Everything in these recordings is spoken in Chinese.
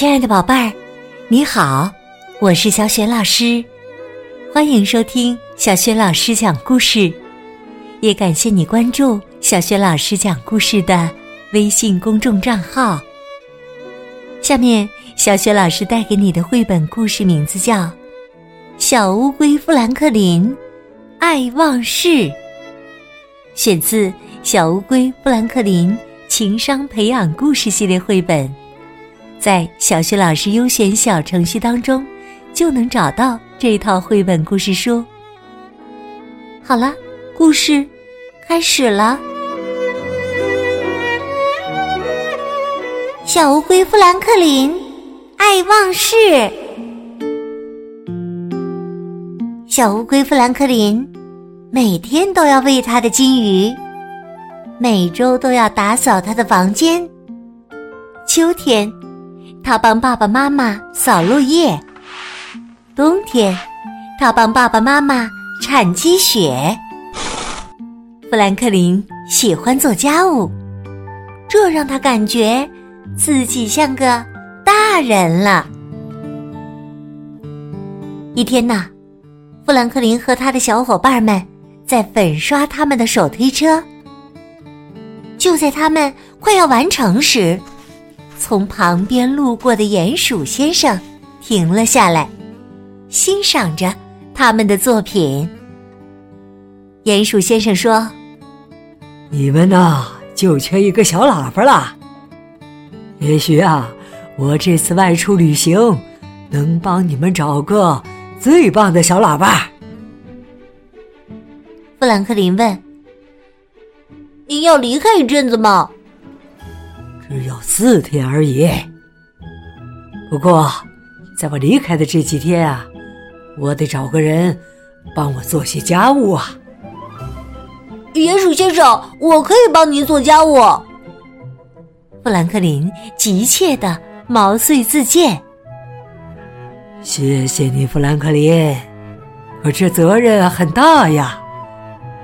亲爱的宝贝儿，你好，我是小雪老师，欢迎收听小雪老师讲故事，也感谢你关注小雪老师讲故事的微信公众账号。下面，小雪老师带给你的绘本故事名字叫《小乌龟富兰克林爱忘事》，选自《小乌龟富兰克林情商培养故事系列绘本》。在小学老师优选小程序当中，就能找到这套绘本故事书。好了，故事开始了。小乌龟富兰克林爱忘事。小乌龟富兰克林每天都要喂它的金鱼，每周都要打扫它的房间。秋天。他帮爸爸妈妈扫落叶。冬天，他帮爸爸妈妈铲积雪。富兰克林喜欢做家务，这让他感觉自己像个大人了。一天呐，富兰克林和他的小伙伴们在粉刷他们的手推车。就在他们快要完成时，从旁边路过的鼹鼠先生停了下来，欣赏着他们的作品。鼹鼠先生说：“你们呐，就缺一个小喇叭啦。也许啊，我这次外出旅行，能帮你们找个最棒的小喇叭。”富兰克林问：“您要离开一阵子吗？”只有四天而已。不过，在我离开的这几天啊，我得找个人帮我做些家务啊。鼹鼠先生，我可以帮您做家务。富兰克林急切的毛遂自荐。谢谢你，富兰克林，可这责任很大呀。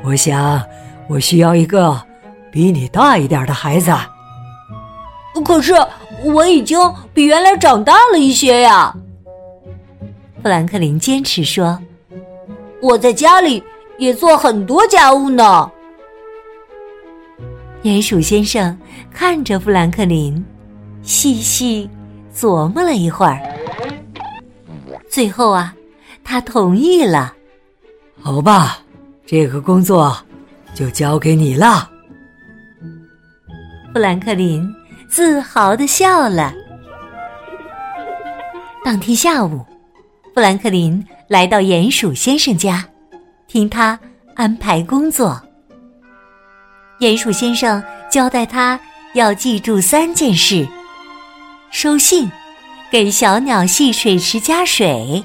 我想，我需要一个比你大一点的孩子。可是我已经比原来长大了一些呀，富兰克林坚持说：“我在家里也做很多家务呢。”鼹鼠先生看着富兰克林，细细琢磨了一会儿，最后啊，他同意了。好吧，这个工作就交给你了，富兰克林。自豪的笑了。当天下午，富兰克林来到鼹鼠先生家，听他安排工作。鼹鼠先生交代他要记住三件事：收信、给小鸟戏水池加水，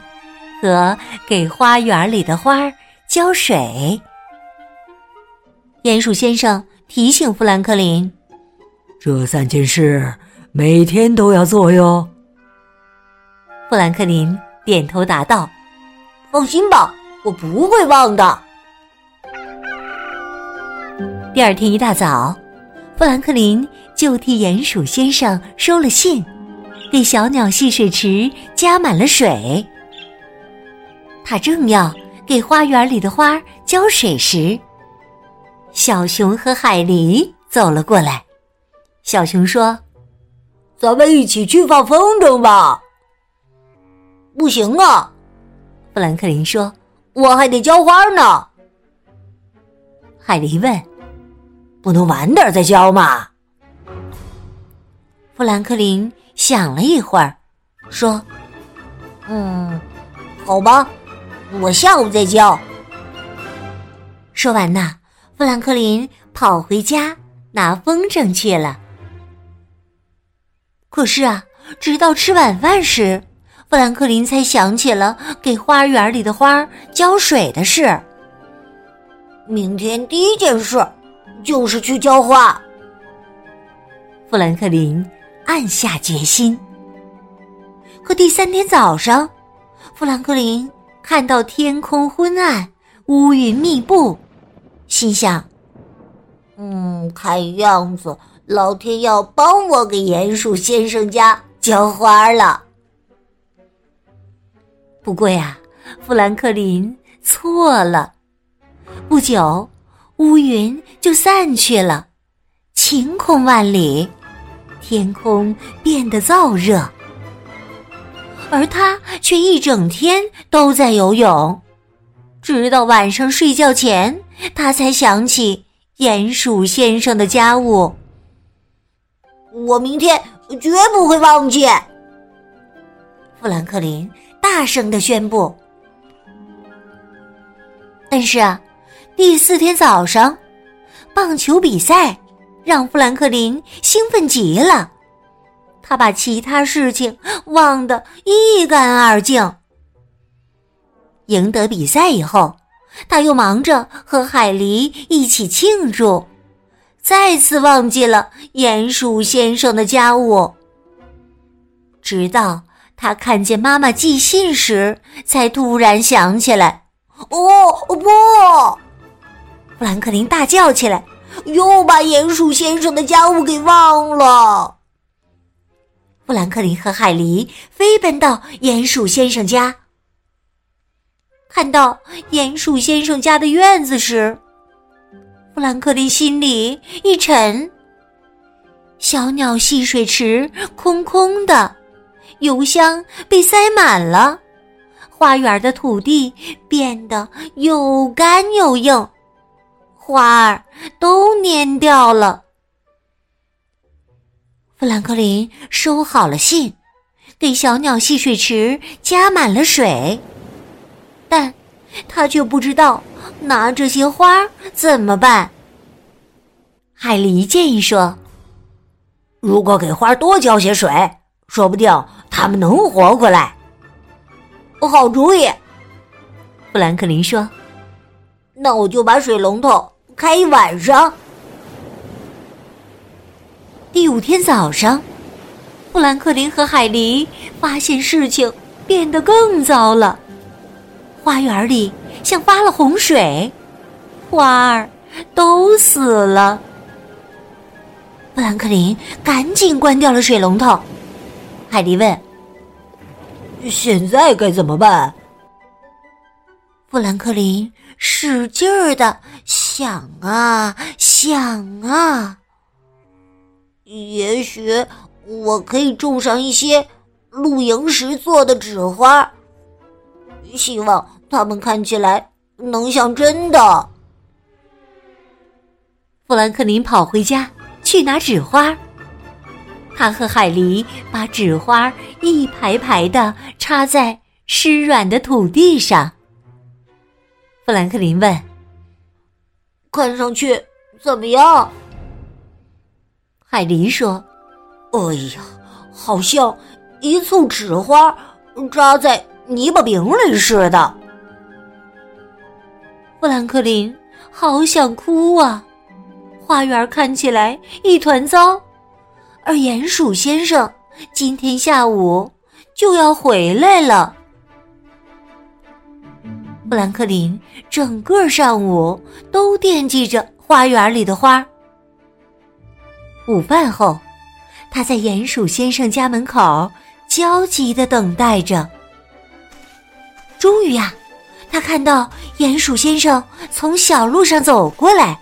和给花园里的花浇水。鼹鼠先生提醒富兰克林。这三件事每天都要做哟。富兰克林点头答道：“放心吧，我不会忘的。”第二天一大早，富兰克林就替鼹鼠先生收了信，给小鸟戏水池加满了水。他正要给花园里的花浇水时，小熊和海狸走了过来。小熊说：“咱们一起去放风筝吧。”不行啊，富兰克林说：“我还得浇花呢。”海狸问：“不能晚点再浇吗？”富兰克林想了一会儿，说：“嗯，好吧，我下午再浇。”说完呐，富兰克林跑回家拿风筝去了。可是啊，直到吃晚饭时，富兰克林才想起了给花园里的花浇水的事。明天第一件事就是去浇花。富兰克林暗下决心。可第三天早上，富兰克林看到天空昏暗，乌云密布，心想：“嗯，看样子……”老天要帮我给鼹鼠先生家浇花了。不过呀，富兰克林错了。不久，乌云就散去了，晴空万里，天空变得燥热，而他却一整天都在游泳，直到晚上睡觉前，他才想起鼹鼠先生的家务。我明天绝不会忘记。富兰克林大声的宣布。但是啊，第四天早上，棒球比赛让富兰克林兴奋极了，他把其他事情忘得一干二净。赢得比赛以后，他又忙着和海狸一起庆祝。再次忘记了鼹鼠先生的家务，直到他看见妈妈寄信时，才突然想起来。哦不！富兰克林大叫起来，又把鼹鼠先生的家务给忘了。富兰克林和海狸飞奔到鼹鼠先生家，看到鼹鼠先生家的院子时。富兰克林心里一沉，小鸟戏水池空空的，油箱被塞满了，花园的土地变得又干又硬，花儿都蔫掉了。富兰克林收好了信，给小鸟戏水池加满了水，但他却不知道。拿这些花怎么办？海狸建议说：“如果给花多浇些水，说不定它们能活过来。”好主意，富兰克林说：“那我就把水龙头开一晚上。”第五天早上，富兰克林和海狸发现事情变得更糟了，花园里。像发了洪水，花儿都死了。富兰克林赶紧关掉了水龙头。海迪问：“现在该怎么办？”富兰克林使劲儿的想啊想啊，也许我可以种上一些露营时做的纸花，希望。它们看起来能像真的。富兰克林跑回家去拿纸花，他和海狸把纸花一排排的插在湿软的土地上。富兰克林问：“看上去怎么样？”海狸说：“哎呀，好像一簇纸花扎在泥巴饼里似的。”富兰克林好想哭啊！花园看起来一团糟，而鼹鼠先生今天下午就要回来了。富兰克林整个上午都惦记着花园里的花。午饭后，他在鼹鼠先生家门口焦急的等待着。终于呀！他看到鼹鼠先生从小路上走过来，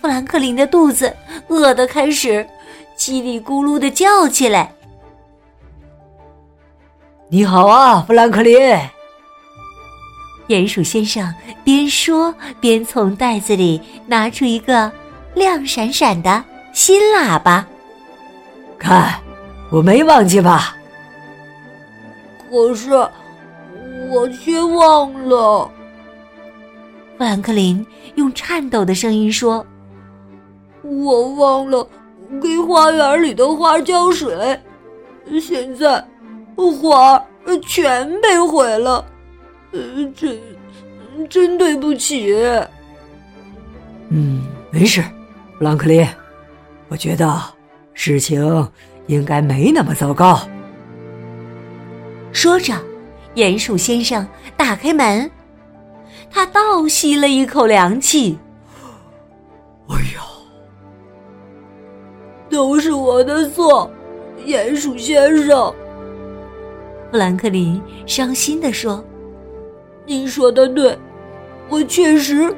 富兰克林的肚子饿得开始叽里咕噜的叫起来。你好啊，富兰克林！鼹鼠先生边说边从袋子里拿出一个亮闪闪的新喇叭。看，我没忘记吧？可是。我却忘了，富兰克林用颤抖的声音说：“我忘了给花园里的花浇水，现在花全被毁了，真真对不起。”嗯，没事，富兰克林，我觉得事情应该没那么糟糕。说着。鼹鼠先生打开门，他倒吸了一口凉气。哎呀，都是我的错，鼹鼠先生。富兰克林伤心地说：“您说的对，我确实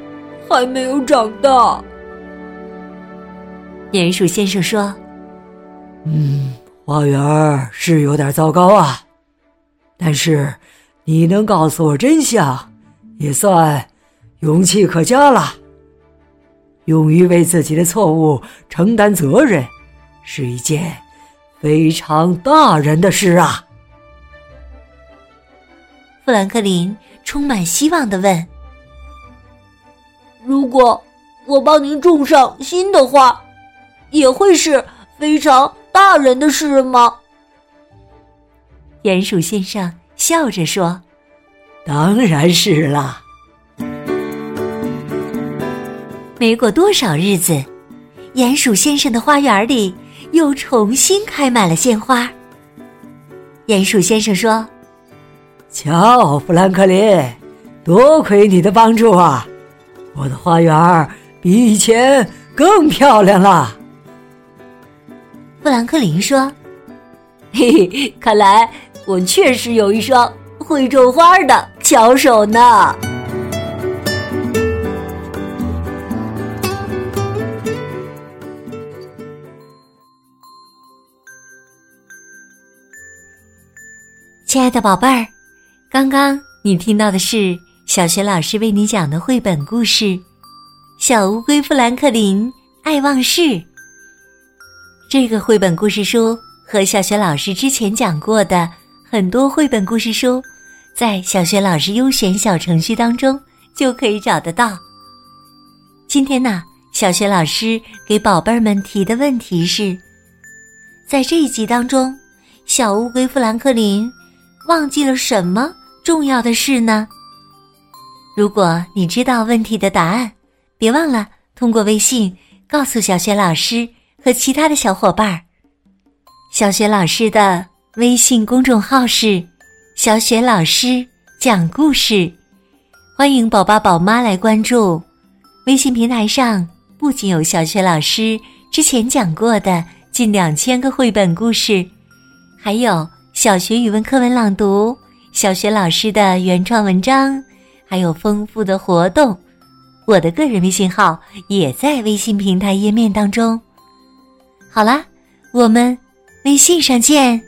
还没有长大。”鼹鼠先生说：“嗯，花园是有点糟糕啊，但是你能告诉我真相，也算勇气可嘉了。勇于为自己的错误承担责任，是一件非常大人的事啊。”富兰克林充满希望的问：“如果我帮您种上新的花，也会是非常大人的事吗？”鼹鼠先生笑着说：“当然是啦。”没过多少日子，鼹鼠先生的花园里又重新开满了鲜花。鼹鼠先生说。瞧，富兰克林，多亏你的帮助啊！我的花园比以前更漂亮了。富兰克林说：“ 嘿嘿，看来我确实有一双会种花的巧手呢。”亲爱的宝贝儿。刚刚你听到的是小学老师为你讲的绘本故事《小乌龟富兰克林爱忘事》。这个绘本故事书和小学老师之前讲过的很多绘本故事书，在小学老师优选小程序当中就可以找得到。今天呢，小学老师给宝贝儿们提的问题是：在这一集当中，小乌龟富兰克林忘记了什么？重要的事呢，如果你知道问题的答案，别忘了通过微信告诉小学老师和其他的小伙伴儿。小学老师的微信公众号是“小雪老师讲故事”，欢迎宝爸宝妈来关注。微信平台上不仅有小雪老师之前讲过的近两千个绘本故事，还有小学语文课文朗读。小学老师的原创文章，还有丰富的活动，我的个人微信号也在微信平台页面当中。好啦，我们微信上见。